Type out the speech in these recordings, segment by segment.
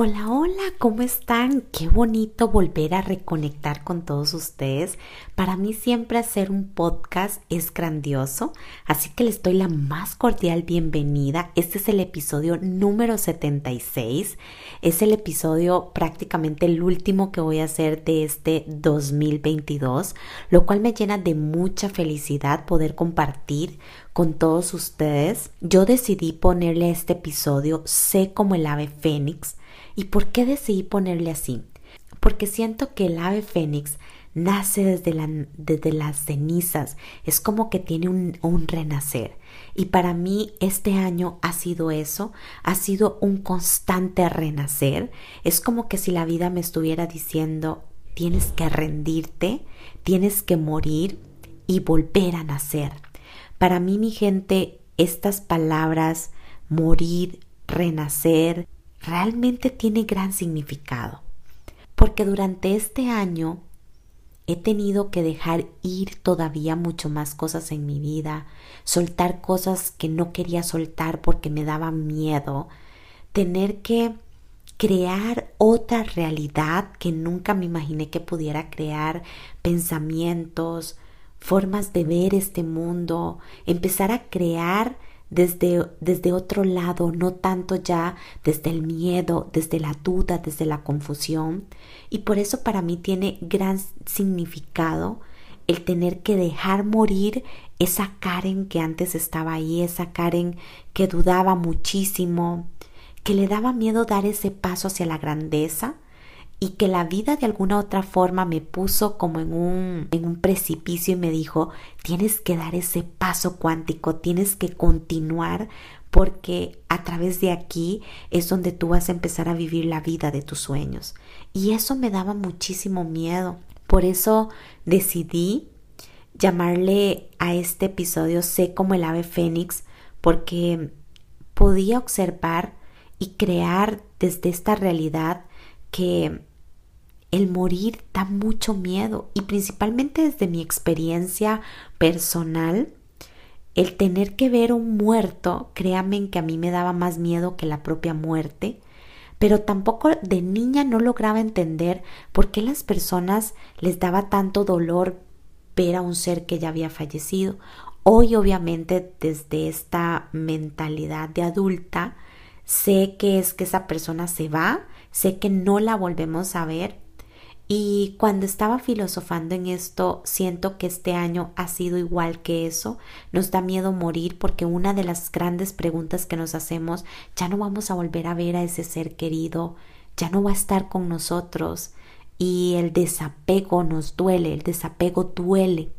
Hola, hola, ¿cómo están? Qué bonito volver a reconectar con todos ustedes. Para mí siempre hacer un podcast es grandioso, así que les doy la más cordial bienvenida. Este es el episodio número 76. Es el episodio prácticamente el último que voy a hacer de este 2022, lo cual me llena de mucha felicidad poder compartir con todos ustedes. Yo decidí ponerle a este episodio Sé como el ave fénix ¿Y por qué decidí ponerle así? Porque siento que el ave fénix nace desde, desde las cenizas, es como que tiene un, un renacer. Y para mí este año ha sido eso, ha sido un constante renacer. Es como que si la vida me estuviera diciendo, tienes que rendirte, tienes que morir y volver a nacer. Para mí, mi gente, estas palabras, morir, renacer, realmente tiene gran significado, porque durante este año he tenido que dejar ir todavía mucho más cosas en mi vida, soltar cosas que no quería soltar porque me daba miedo, tener que crear otra realidad que nunca me imaginé que pudiera crear, pensamientos, formas de ver este mundo, empezar a crear desde, desde otro lado, no tanto ya desde el miedo, desde la duda, desde la confusión. Y por eso para mí tiene gran significado el tener que dejar morir esa Karen que antes estaba ahí, esa Karen que dudaba muchísimo, que le daba miedo dar ese paso hacia la grandeza y que la vida de alguna otra forma me puso como en un, en un precipicio y me dijo, tienes que dar ese paso cuántico, tienes que continuar porque a través de aquí es donde tú vas a empezar a vivir la vida de tus sueños. Y eso me daba muchísimo miedo. Por eso decidí llamarle a este episodio Sé como el ave fénix, porque podía observar y crear desde esta realidad que el morir da mucho miedo y principalmente desde mi experiencia personal, el tener que ver un muerto, créanme que a mí me daba más miedo que la propia muerte, pero tampoco de niña no lograba entender por qué las personas les daba tanto dolor ver a un ser que ya había fallecido. Hoy obviamente desde esta mentalidad de adulta, sé que es que esa persona se va, sé que no la volvemos a ver y cuando estaba filosofando en esto, siento que este año ha sido igual que eso. Nos da miedo morir porque una de las grandes preguntas que nos hacemos, ya no vamos a volver a ver a ese ser querido, ya no va a estar con nosotros. Y el desapego nos duele, el desapego duele.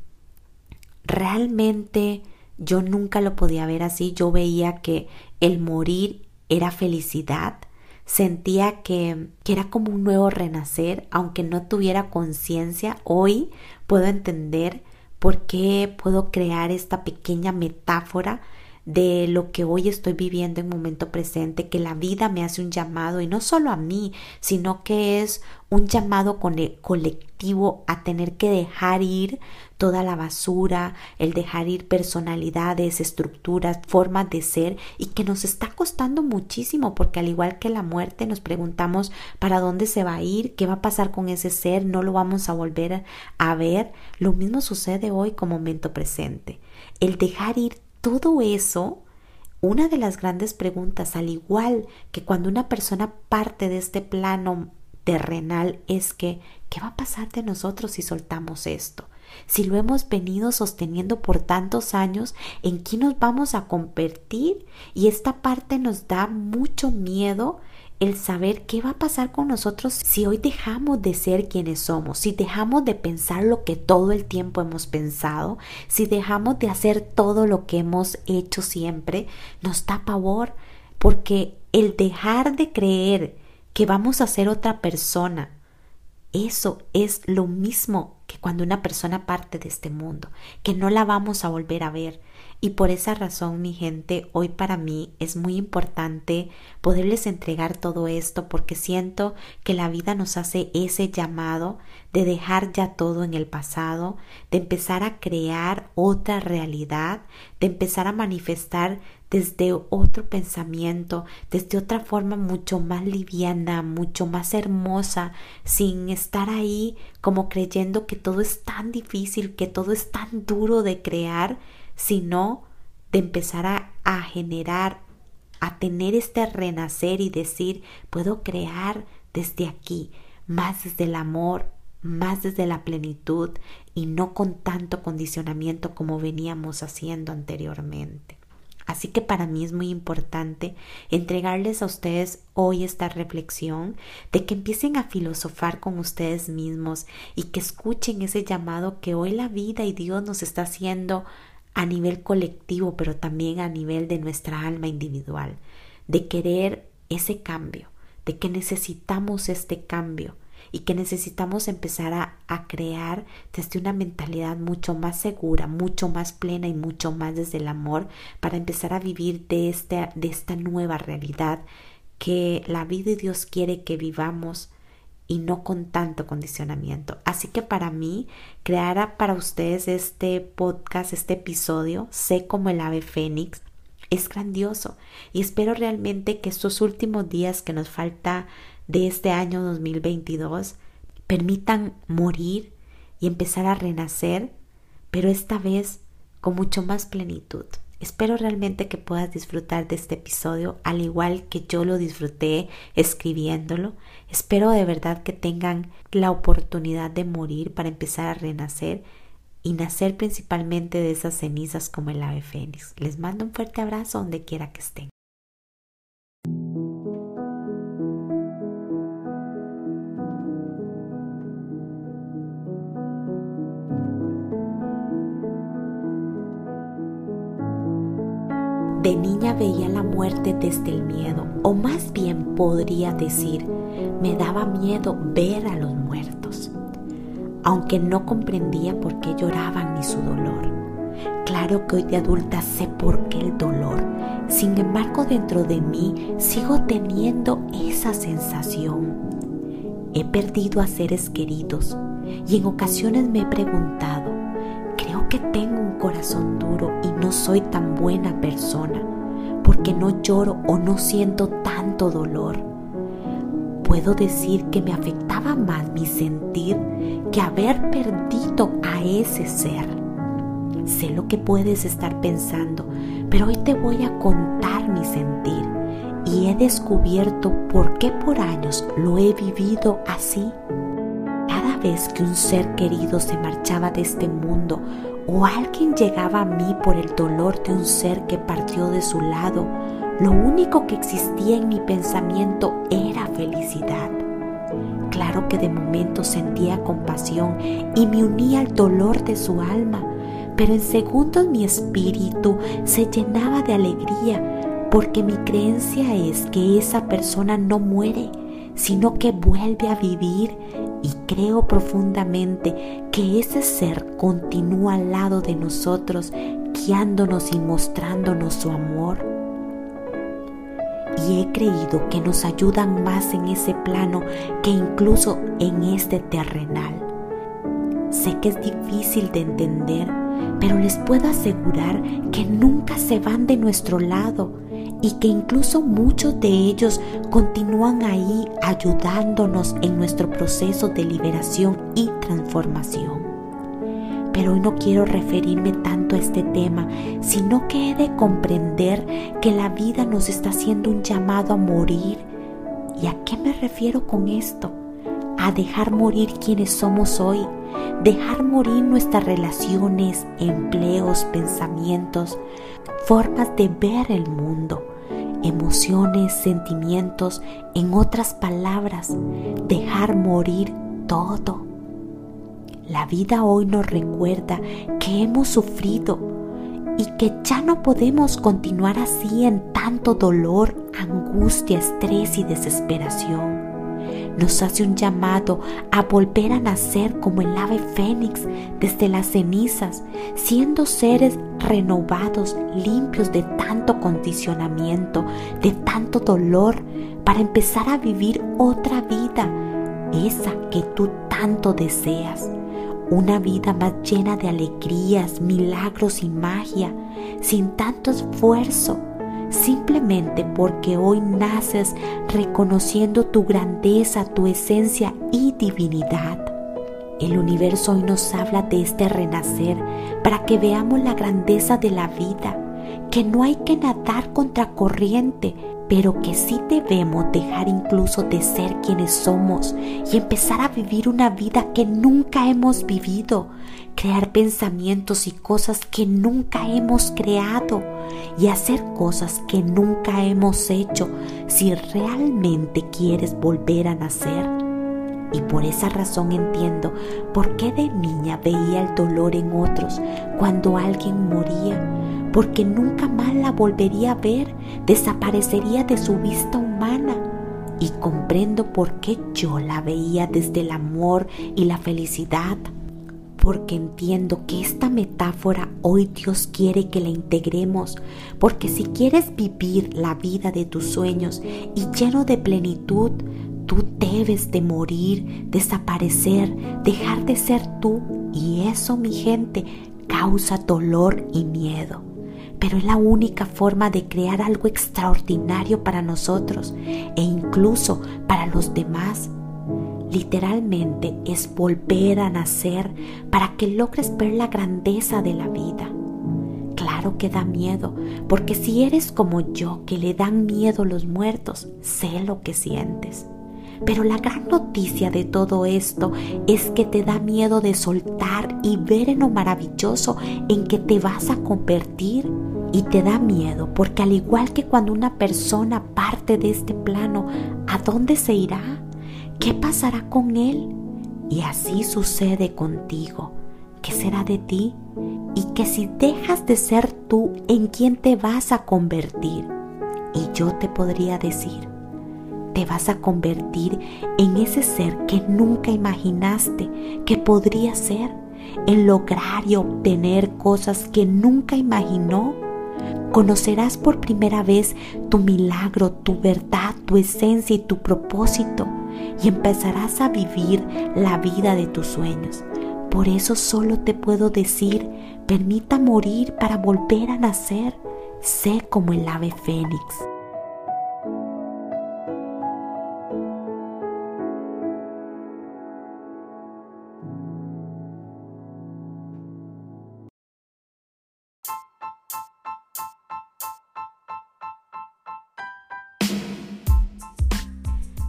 Realmente yo nunca lo podía ver así, yo veía que el morir era felicidad sentía que, que, era como un nuevo renacer, aunque no tuviera conciencia, hoy puedo entender por qué puedo crear esta pequeña metáfora de lo que hoy estoy viviendo en momento presente, que la vida me hace un llamado y no solo a mí, sino que es un llamado colectivo a tener que dejar ir toda la basura, el dejar ir personalidades, estructuras, formas de ser y que nos está costando muchísimo porque al igual que la muerte nos preguntamos para dónde se va a ir, qué va a pasar con ese ser, no lo vamos a volver a ver. Lo mismo sucede hoy con momento presente. El dejar ir todo eso una de las grandes preguntas, al igual que cuando una persona parte de este plano terrenal, es que, ¿qué va a pasar de nosotros si soltamos esto? Si lo hemos venido sosteniendo por tantos años, ¿en qué nos vamos a convertir? Y esta parte nos da mucho miedo el saber qué va a pasar con nosotros si hoy dejamos de ser quienes somos, si dejamos de pensar lo que todo el tiempo hemos pensado, si dejamos de hacer todo lo que hemos hecho siempre, nos da pavor, porque el dejar de creer que vamos a ser otra persona, eso es lo mismo cuando una persona parte de este mundo, que no la vamos a volver a ver. Y por esa razón, mi gente, hoy para mí es muy importante poderles entregar todo esto porque siento que la vida nos hace ese llamado de dejar ya todo en el pasado, de empezar a crear otra realidad, de empezar a manifestar desde otro pensamiento, desde otra forma mucho más liviana, mucho más hermosa, sin estar ahí como creyendo que todo es tan difícil, que todo es tan duro de crear, sino de empezar a, a generar, a tener este renacer y decir, puedo crear desde aquí, más desde el amor, más desde la plenitud y no con tanto condicionamiento como veníamos haciendo anteriormente. Así que para mí es muy importante entregarles a ustedes hoy esta reflexión de que empiecen a filosofar con ustedes mismos y que escuchen ese llamado que hoy la vida y Dios nos está haciendo a nivel colectivo, pero también a nivel de nuestra alma individual, de querer ese cambio, de que necesitamos este cambio y que necesitamos empezar a, a, crear desde una mentalidad mucho más segura, mucho más plena y mucho más desde el amor para empezar a vivir de, este, de esta nueva realidad que la vida y Dios quiere que vivamos y no con tanto condicionamiento. Así que para mí, crear para ustedes este podcast, este episodio, sé como el ave fénix, es grandioso y espero realmente que estos últimos días que nos falta de este año 2022 permitan morir y empezar a renacer, pero esta vez con mucho más plenitud. Espero realmente que puedas disfrutar de este episodio al igual que yo lo disfruté escribiéndolo. Espero de verdad que tengan la oportunidad de morir para empezar a renacer y nacer principalmente de esas cenizas como el ave fénix. Les mando un fuerte abrazo donde quiera que estén. De niña veía la muerte desde el miedo, o más bien podría decir, me daba miedo ver a los muertos, aunque no comprendía por qué lloraban ni su dolor. Claro que hoy de adulta sé por qué el dolor, sin embargo dentro de mí sigo teniendo esa sensación. He perdido a seres queridos y en ocasiones me he preguntado, tengo un corazón duro y no soy tan buena persona porque no lloro o no siento tanto dolor. Puedo decir que me afectaba más mi sentir que haber perdido a ese ser. Sé lo que puedes estar pensando, pero hoy te voy a contar mi sentir y he descubierto por qué por años lo he vivido así. Cada vez que un ser querido se marchaba de este mundo o alguien llegaba a mí por el dolor de un ser que partió de su lado, lo único que existía en mi pensamiento era felicidad. Claro que de momento sentía compasión y me unía al dolor de su alma, pero en segundos mi espíritu se llenaba de alegría porque mi creencia es que esa persona no muere, sino que vuelve a vivir y creo profundamente que ese ser continúa al lado de nosotros, guiándonos y mostrándonos su amor. Y he creído que nos ayudan más en ese plano que incluso en este terrenal. Sé que es difícil de entender, pero les puedo asegurar que nunca se van de nuestro lado y que incluso muchos de ellos continúan ahí ayudándonos en nuestro proceso de liberación y transformación. Pero hoy no quiero referirme tanto a este tema, sino que he de comprender que la vida nos está haciendo un llamado a morir. ¿Y a qué me refiero con esto? A dejar morir quienes somos hoy, dejar morir nuestras relaciones, empleos, pensamientos, formas de ver el mundo, emociones, sentimientos, en otras palabras, dejar morir todo. La vida hoy nos recuerda que hemos sufrido y que ya no podemos continuar así en tanto dolor, angustia, estrés y desesperación. Nos hace un llamado a volver a nacer como el ave fénix desde las cenizas, siendo seres renovados, limpios de tanto condicionamiento, de tanto dolor, para empezar a vivir otra vida, esa que tú tanto deseas. Una vida más llena de alegrías, milagros y magia, sin tanto esfuerzo simplemente porque hoy naces reconociendo tu grandeza, tu esencia y divinidad. El universo hoy nos habla de este renacer para que veamos la grandeza de la vida, que no hay que nadar contra corriente, pero que sí debemos dejar incluso de ser quienes somos y empezar a vivir una vida que nunca hemos vivido, crear pensamientos y cosas que nunca hemos creado y hacer cosas que nunca hemos hecho si realmente quieres volver a nacer. Y por esa razón entiendo por qué de niña veía el dolor en otros cuando alguien moría porque nunca más la volvería a ver, desaparecería de su vista humana. Y comprendo por qué yo la veía desde el amor y la felicidad, porque entiendo que esta metáfora hoy Dios quiere que la integremos, porque si quieres vivir la vida de tus sueños y lleno de plenitud, tú debes de morir, desaparecer, dejar de ser tú, y eso, mi gente, causa dolor y miedo pero es la única forma de crear algo extraordinario para nosotros e incluso para los demás. Literalmente es volver a nacer para que logres ver la grandeza de la vida. Claro que da miedo, porque si eres como yo, que le dan miedo los muertos, sé lo que sientes. Pero la gran noticia de todo esto es que te da miedo de soltar y ver en lo maravilloso en que te vas a convertir. Y te da miedo porque al igual que cuando una persona parte de este plano, ¿a dónde se irá? ¿Qué pasará con él? Y así sucede contigo. ¿Qué será de ti? Y que si dejas de ser tú, ¿en quién te vas a convertir? Y yo te podría decir, te vas a convertir en ese ser que nunca imaginaste que podría ser, en lograr y obtener cosas que nunca imaginó. Conocerás por primera vez tu milagro, tu verdad, tu esencia y tu propósito y empezarás a vivir la vida de tus sueños. Por eso solo te puedo decir, permita morir para volver a nacer. Sé como el ave fénix.